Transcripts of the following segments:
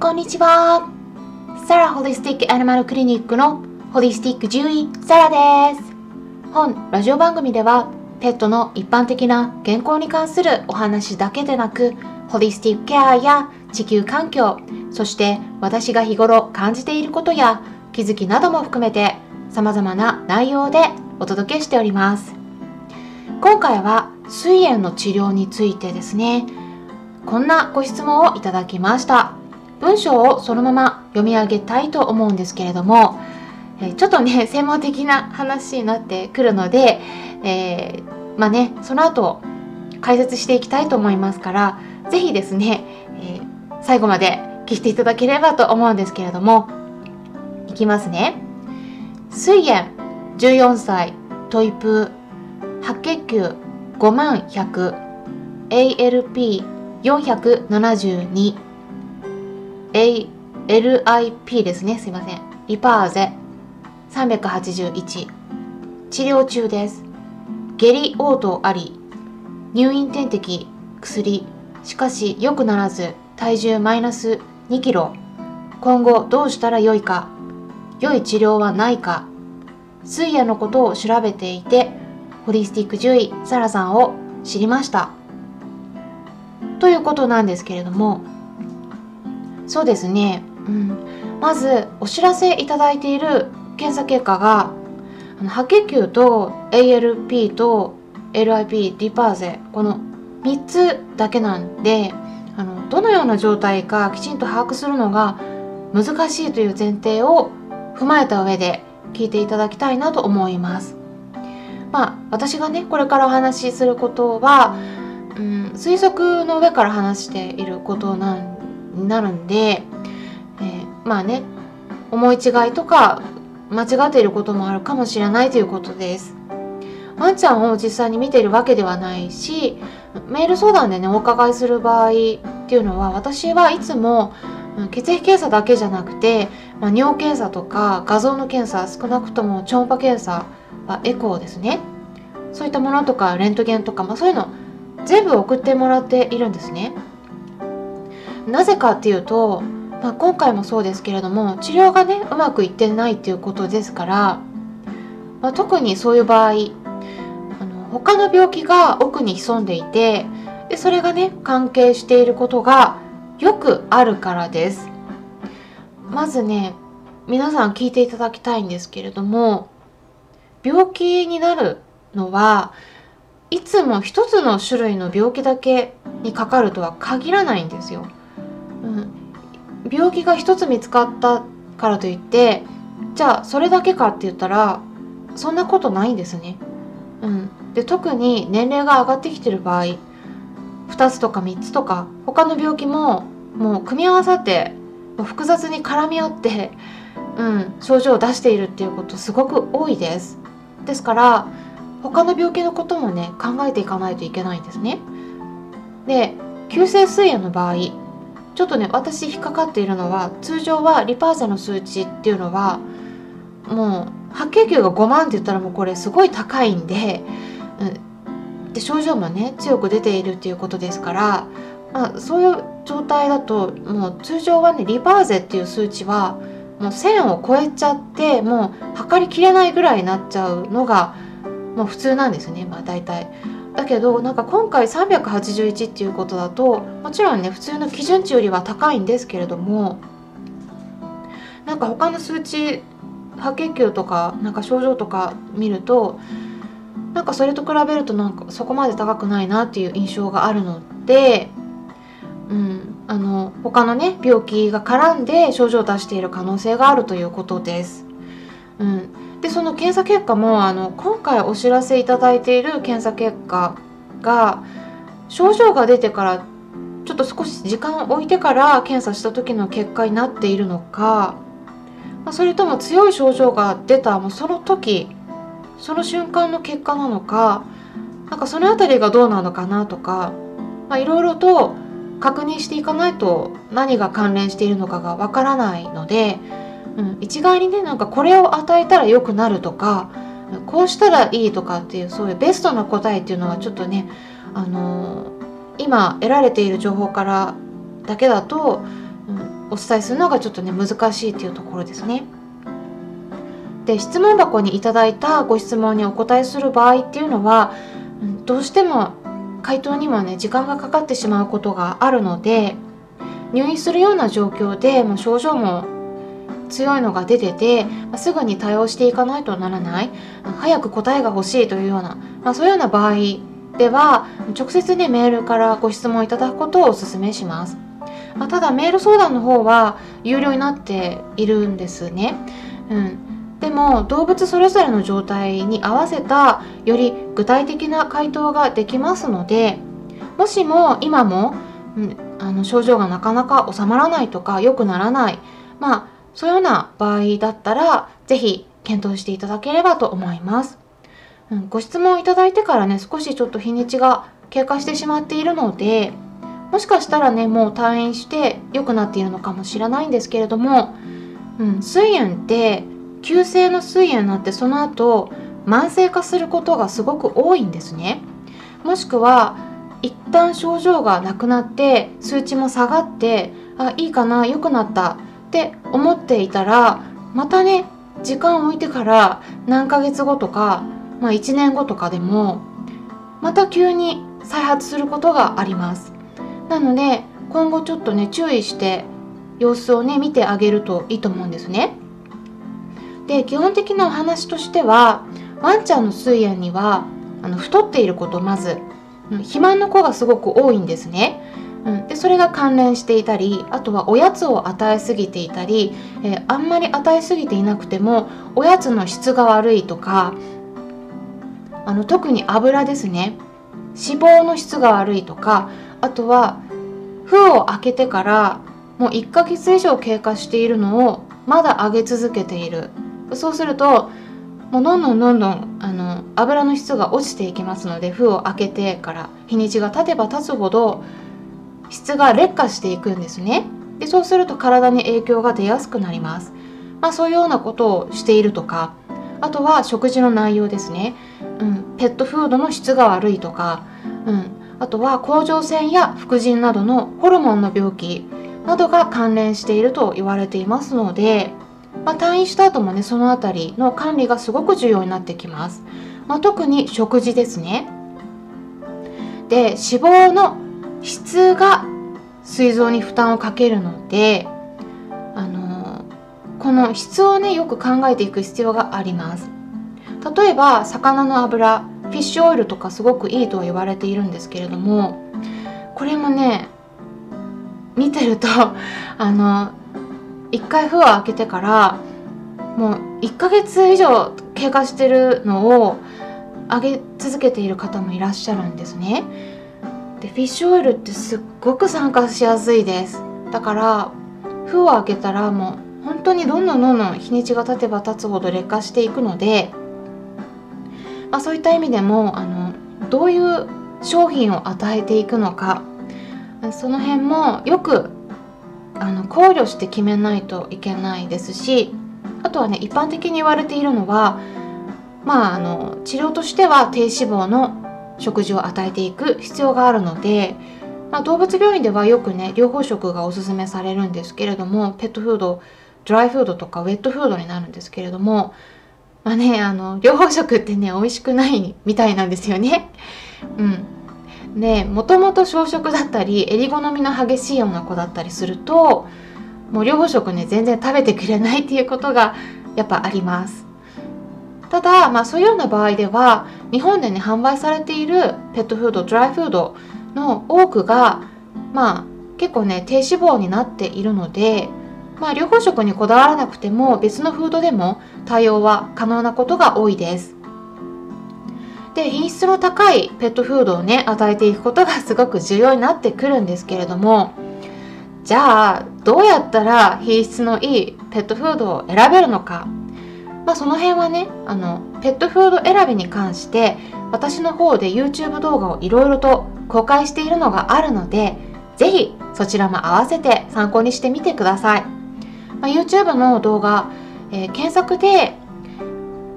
こんにちは。サラホリスティックアニマルクリニックのホリスティック獣医サラです。本ラジオ番組ではペットの一般的な健康に関するお話だけでなく、ホリスティックケアや地球環境、そして私が日頃感じていることや気づきなども含めて様々な内容でお届けしております。今回は膵炎の治療についてですね、こんなご質問をいただきました。文章をそのまま読み上げたいと思うんですけれども、えちょっとね、専門的な話になってくるので、えー、まあね、その後解説していきたいと思いますから、是非ですね、えー、最後まで聞いていただければと思うんですけれども、いきますね。膵炎14歳トイプ白血球5万100 LIP ですね。すいません。リパーゼ。381治療中です。下痢嘔吐あり。入院点滴。薬。しかし良くならず。体重マイナス2キロ。今後どうしたらよいか。良い治療はないか。水炎のことを調べていてホリスティック獣医サラさんを知りました。ということなんですけれどもそうですね、うん、まずお知らせいただいている検査結果があの白血球と ALP と LIP リパーゼこの3つだけなんであのどのような状態かきちんと把握するのが難しいという前提を踏まえた上で聞いていただきたいなと思います。まあ私がねこれからお話しすることは、うん、推測の上から話していることなんなるんで、えー、まあね思い違いとか間違っていることもあるかもしれないということです。ワンちゃんを実際に見ているわけではないしメール相談でねお伺いする場合っていうのは私はいつも血液検査だけじゃなくて、まあ、尿検査とか画像の検査少なくとも超音波検査はエコーですねそういったものとかレントゲンとか、まあ、そういうの全部送ってもらっているんですね。なぜかっていうと、まあ、今回もそうですけれども治療がねうまくいってないっていうことですから、まあ、特にそういう場合あの他の病気が奥に潜んでいてでそれがね関係していることがよくあるからですまずね皆さん聞いていただきたいんですけれども病気になるのはいつも一つの種類の病気だけにかかるとは限らないんですよ。うん、病気が一つ見つかったからといってじゃあそれだけかって言ったらそんなことないんですね。うん、で特に年齢が上がってきてる場合2つとか3つとか他の病気ももう組み合わさって複雑に絡み合って、うん、症状を出しているっていうことすごく多いです。ですから他の病気のこともね考えていかないといけないんですね。で急性膵炎の場合ちょっとね私引っかかっているのは通常はリパーゼの数値っていうのはもう白血球が5万って言ったらもうこれすごい高いんで,、うん、で症状もね強く出ているっていうことですから、まあ、そういう状態だともう通常はねリパーゼっていう数値はもう1000を超えちゃってもう測りきれないぐらいになっちゃうのがもう普通なんですねまあ大体。だけどなんか今回381っていうことだともちろんね普通の基準値よりは高いんですけれどもなんか他の数値白血球とかなんか症状とか見るとなんかそれと比べるとなんかそこまで高くないなっていう印象があるので、うん、あの他のね病気が絡んで症状を出している可能性があるということです。うん、でその検査結果もあの今回お知らせいただいている検査結果が症状が出てからちょっと少し時間を置いてから検査した時の結果になっているのか、まあ、それとも強い症状が出たもうその時その瞬間の結果なのかなんかその辺りがどうなのかなとかいろいろと確認していかないと何が関連しているのかがわからないのでうん、一概にねなんかこれを与えたら良くなるとかこうしたらいいとかっていうそういうベストな答えっていうのはちょっとね、あのー、今得られている情報からだけだと、うん、お伝えするのがちょっとね難しいっていうところですね。で質問箱にいただいたご質問にお答えする場合っていうのはうんどうしても回答にもね時間がかかってしまうことがあるので入院するような状況でもう症状も強いのが出てて、ますぐに対応していかないとならない。早く答えが欲しいというような、まあ、そういうような場合では直接ねメールからご質問いただくことをお勧めします、まあ、ただメール相談の方は有料になっているんですね、うん、でも動物それぞれの状態に合わせたより具体的な回答ができますのでもしも今も、うん、あの症状がなかなか収まらないとか良くならない。まあそういうような場合だったら是非検討していただければと思います。うん、ご質問いただいてからね少しちょっと日にちが経過してしまっているのでもしかしたらねもう退院して良くなっているのかもしれないんですけれども、うん、膵炎って急性の膵炎になってその後慢性化することがすごく多いんですね。もしくは一旦症状がなくなって数値も下がってあいいかな良くなったって思っていたらまたね時間を置いてから何ヶ月後とかまあ、1年後とかでもまた急に再発することがあります。なので今後ちょっとね注意して様子をね見てあげるといいと思うんですね。で基本的なお話としてはワンちゃんの膵炎にはあの太っていることまず肥満の子がすごく多いんですね。うん、でそれが関連していたりあとはおやつを与えすぎていたり、えー、あんまり与えすぎていなくてもおやつの質が悪いとかあの特に油ですね。脂肪の質が悪いとかあとは封を開けてからもう1ヶ月以上経過しているのをまだ揚げ続けている。そうするともうどんどんどんどんあの油の質が落ちていきますので封を開けてから日にちが経てば経つほど質が劣化していくんですね。でそうすると体に影響が出やすくなります、まあ、そういうようなことをしているとかあとは食事の内容ですね。うん、ペットフードの質が悪いとか、うん、あとは甲状腺や副腎などのホルモンの病気などが関連していると言われていますので、まあ、退院した後もねその辺りの管理がすごく重要になってきます、まあ、特に食事ですね。で脂肪の質が膵臓に負担をかけるのであのこの質をねよく考えていく必要があります例えば魚の油フィッシュオイルとかすごくいいとは言われているんですけれどもこれもね見てると あの一回封を開けてからもう1ヶ月以上経過してるのを上げ続けている方もいらっしゃるんですね。でフィッシュオイルってすっごく酸化しやすいです。だから封を開けたらもう本当にどんどんどんどん日にちが経てば経つほど劣化していくのでまあ、そういった意味でもあのどういう商品を与えていくのかその辺もよくあの考慮して決めないといけないですしあとはね一般的に言われているのはまああの治療としては低脂肪の食事を与えていく必要があるので、まあ、動物病院ではよくね療法食がおすすめされるんですけれどもペットフードドライフードとかウェットフードになるんですけれどもまあねあの両方食ってね美味しくないみたいなんですよね。うんでもともと小食だったり襟好みの激しいような子だったりするともう両方食ね全然食べてくれないっていうことがやっぱあります。ただ、まあ、そういうような場合では日本でね販売されているペットフードドライフードの多くがまあ結構ね低脂肪になっているのでまあ、療法食にこだわらなくても別のフードでも対応は可能なことが多いです。で品質の高いペットフードをね与えていくことがすごく重要になってくるんですけれどもじゃあどうやったら品質のいいペットフードを選べるのか、まあ、その辺はねあのペットフード選びに関して私の方で YouTube 動画をいろいろと公開しているのがあるので是非そちらも合わせて参考にしてみてください。まあ、YouTube の動画、えー、検索で、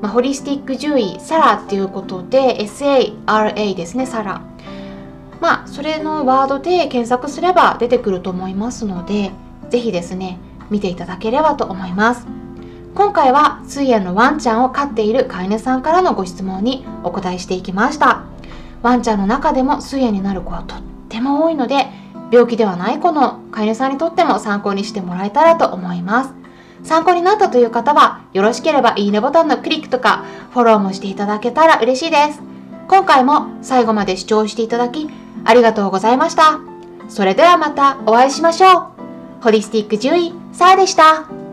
まあ、ホリスティック獣医サラっていうことで SARA ですねサラまあそれのワードで検索すれば出てくると思いますのでぜひですね、見ていただければと思います。今回は水炎のワンちゃんを飼っている飼い主さんからのご質問にお答えしていきました。ワンちゃんの中でも水炎になる子はとっても多いので、病気ではない子の飼い主さんにとっても参考にしてもらえたらと思います。参考になったという方は、よろしければいいねボタンのクリックとか、フォローもしていただけたら嬉しいです。今回も最後まで視聴していただき、ありがとうございました。それではまたお会いしましょう。ホリスティック獣医、サーでした。